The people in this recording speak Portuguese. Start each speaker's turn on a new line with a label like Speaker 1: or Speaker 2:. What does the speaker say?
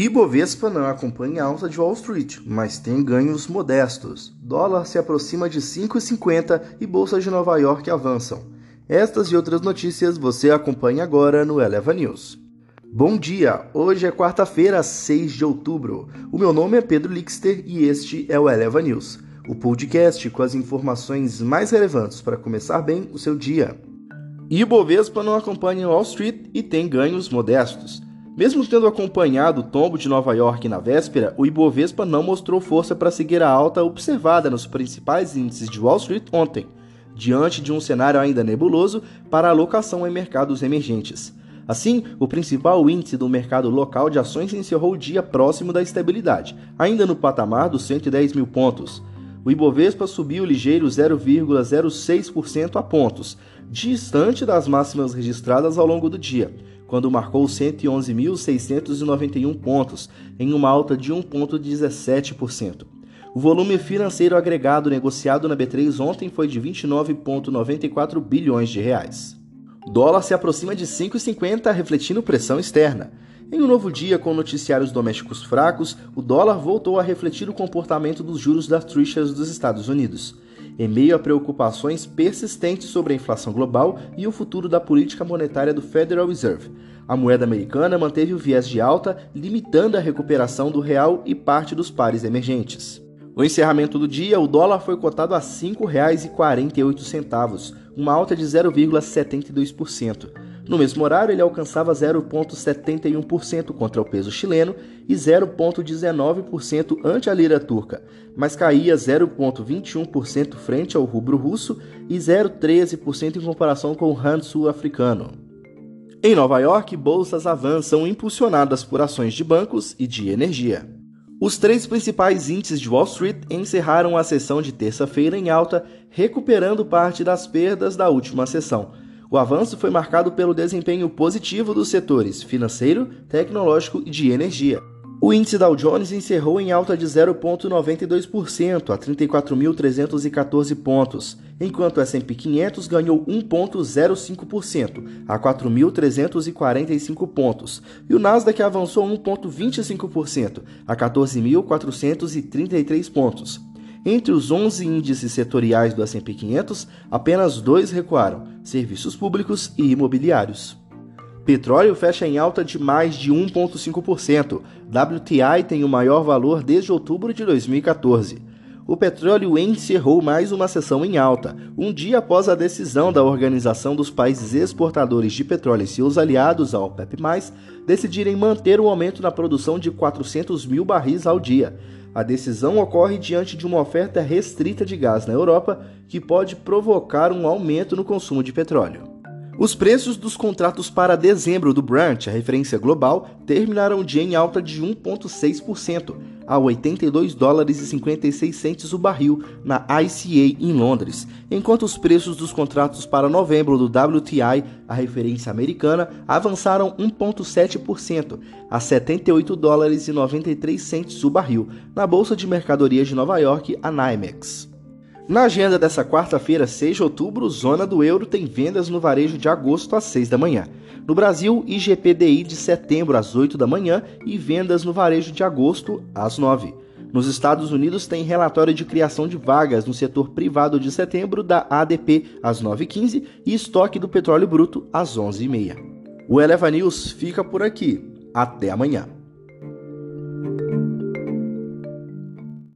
Speaker 1: Ibovespa não acompanha a alta de Wall Street, mas tem ganhos modestos. Dólar se aproxima de 5,50 e bolsas de Nova York avançam. Estas e outras notícias você acompanha agora no Eleva News. Bom dia! Hoje é quarta-feira, 6 de outubro. O meu nome é Pedro Lixter e este é o Eleva News, o podcast com as informações mais relevantes para começar bem o seu dia. Ibovespa não acompanha Wall Street e tem ganhos modestos. Mesmo tendo acompanhado o tombo de Nova York na véspera, o Ibovespa não mostrou força para seguir a alta observada nos principais índices de Wall Street ontem, diante de um cenário ainda nebuloso para alocação em mercados emergentes. Assim, o principal índice do mercado local de ações encerrou o dia próximo da estabilidade, ainda no patamar dos 110 mil pontos. O Ibovespa subiu ligeiro 0,06% a pontos, distante das máximas registradas ao longo do dia quando marcou 111.691 pontos, em uma alta de 1,17%. O volume financeiro agregado negociado na B3 ontem foi de 29,94 bilhões de reais. O dólar se aproxima de 5,50, refletindo pressão externa. Em um novo dia com noticiários domésticos fracos, o dólar voltou a refletir o comportamento dos juros das trechas dos Estados Unidos em meio a preocupações persistentes sobre a inflação global e o futuro da política monetária do Federal Reserve. A moeda americana manteve o viés de alta, limitando a recuperação do real e parte dos pares emergentes. No encerramento do dia, o dólar foi cotado a R$ 5,48, uma alta de 0,72%. No mesmo horário, ele alcançava 0,71% contra o peso chileno e 0,19% ante a lira turca, mas caía 0,21% frente ao rubro russo e 0,13% em comparação com o rand sul-africano. Em Nova York, bolsas avançam impulsionadas por ações de bancos e de energia. Os três principais índices de Wall Street encerraram a sessão de terça-feira em alta, recuperando parte das perdas da última sessão o avanço foi marcado pelo desempenho positivo dos setores financeiro, tecnológico e de energia. O índice Dow Jones encerrou em alta de 0,92% a 34.314 pontos, enquanto o S&P 500 ganhou 1,05% a 4.345 pontos, e o Nasdaq avançou 1,25% a 14.433 pontos. Entre os 11 índices setoriais do S&P 500, apenas dois recuaram: serviços públicos e imobiliários. Petróleo fecha em alta de mais de 1,5%. WTI tem o maior valor desde outubro de 2014. O petróleo encerrou mais uma sessão em alta, um dia após a decisão da Organização dos Países Exportadores de Petróleo e seus aliados, a OPEP+, decidirem manter o aumento na produção de 400 mil barris ao dia, a decisão ocorre diante de uma oferta restrita de gás na Europa, que pode provocar um aumento no consumo de petróleo. Os preços dos contratos para dezembro do Brent, a referência global, terminaram o dia em alta de 1,6%, a 82 dólares e 56 centes o barril na ICA em Londres, enquanto os preços dos contratos para novembro do WTI, a referência americana, avançaram 1,7%, a 78 dólares e 93 centes o barril, na Bolsa de Mercadorias de Nova York, a NYMEX. Na agenda dessa quarta-feira, 6 de outubro, Zona do Euro tem vendas no varejo de agosto às 6 da manhã. No Brasil, IGPDI de setembro às 8 da manhã e vendas no varejo de agosto às 9. Nos Estados Unidos, tem relatório de criação de vagas no setor privado de setembro da ADP às 9h15 e estoque do petróleo bruto às 11h30. O Eleva News fica por aqui. Até amanhã.